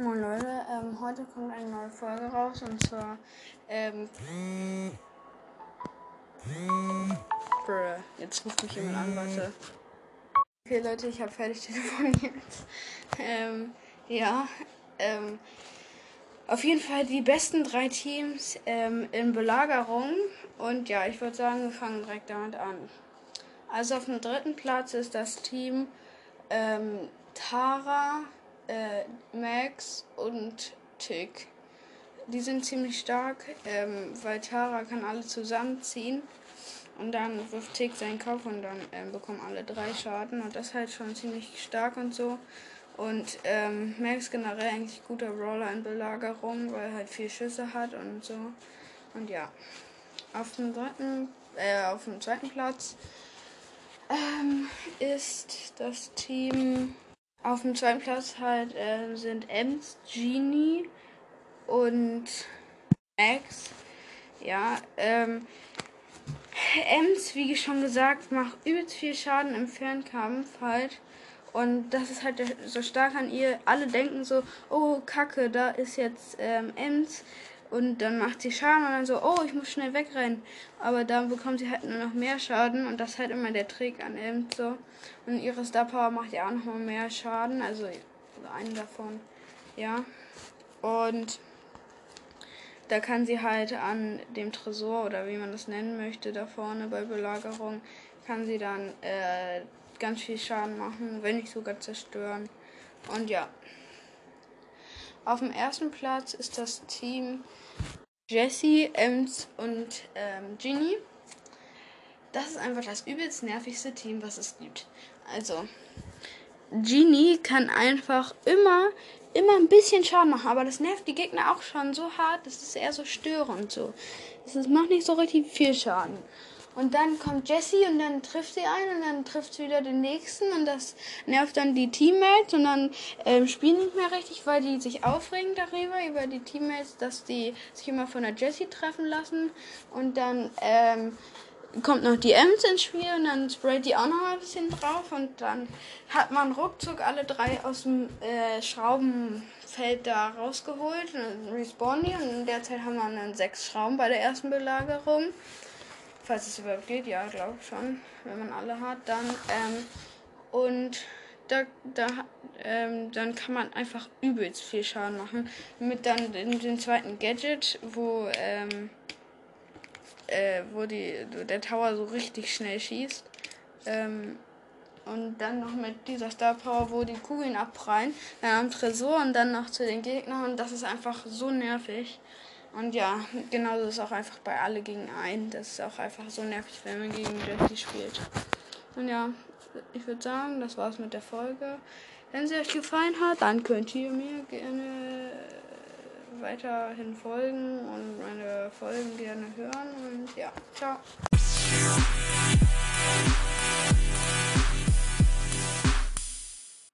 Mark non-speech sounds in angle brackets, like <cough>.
Moin Leute, ähm, heute kommt eine neue Folge raus und zwar, ähm, Bruh, jetzt ruft mich jemand an, warte. Okay Leute, ich habe fertig telefoniert. <laughs> ähm, ja, ähm, auf jeden Fall die besten drei Teams ähm, in Belagerung und ja, ich würde sagen, wir fangen direkt damit an. Also auf dem dritten Platz ist das Team ähm, Tara, äh, Max und Tick. Die sind ziemlich stark, ähm, weil Tara kann alle zusammenziehen und dann wirft Tick seinen Kopf und dann ähm, bekommen alle drei Schaden und das ist halt schon ziemlich stark und so. Und ähm, Max generell eigentlich guter Roller in Belagerung, weil er halt viel Schüsse hat und so. Und ja. Auf dem dritten, äh, auf dem zweiten Platz ähm, ist das Team auf dem zweiten Platz halt äh, sind Ems, Genie und Max. Ja, ähm, Ems, wie schon gesagt, macht übelst viel Schaden im Fernkampf halt. Und das ist halt so stark an ihr. Alle denken so, oh Kacke, da ist jetzt ähm, Ems. Und dann macht sie Schaden und dann so, oh, ich muss schnell wegrennen. Aber dann bekommt sie halt nur noch mehr Schaden und das ist halt immer der Trick an Ems so. Und ihre Star Power macht ja auch noch mal mehr Schaden, also, also einen davon, ja. Und da kann sie halt an dem Tresor oder wie man das nennen möchte, da vorne bei Belagerung, kann sie dann äh, ganz viel Schaden machen, wenn nicht sogar zerstören. Und ja. Auf dem ersten Platz ist das Team Jessie, Ems und ähm, Ginny. Das ist einfach das übelst nervigste Team, was es gibt. Also, Genie kann einfach immer, immer ein bisschen Schaden machen, aber das nervt die Gegner auch schon so hart, das ist eher so störend so. Das macht nicht so richtig viel Schaden. Und dann kommt Jessie und dann trifft sie einen und dann trifft sie wieder den nächsten und das nervt dann die Teammates und dann ähm, spielen nicht mehr richtig, weil die sich aufregen darüber, über die Teammates, dass die sich immer von der Jessie treffen lassen und dann ähm, kommt noch die Ems ins Spiel und dann sprayt die auch noch ein bisschen drauf und dann hat man ruckzuck alle drei aus dem äh, Schraubenfeld da rausgeholt und respawnen die und in der Zeit haben wir dann sechs Schrauben bei der ersten Belagerung. Falls es überhaupt geht, ja, glaube ich schon. Wenn man alle hat, dann. Ähm, und da, da, ähm, dann kann man einfach übelst viel Schaden machen. Mit dann dem, dem zweiten Gadget, wo, ähm, äh, wo die, der Tower so richtig schnell schießt. Ähm, und dann noch mit dieser Star Power, wo die Kugeln abprallen, dann am Tresor und dann noch zu den Gegnern. Und das ist einfach so nervig. Und ja, genauso ist es auch einfach bei alle gegen einen. Das ist auch einfach so nervig, wenn man gegen Jesse spielt. Und ja, ich würde sagen, das war's mit der Folge. Wenn sie euch gefallen hat, dann könnt ihr mir gerne weiterhin folgen und meine Folgen gerne hören. Und ja, ciao.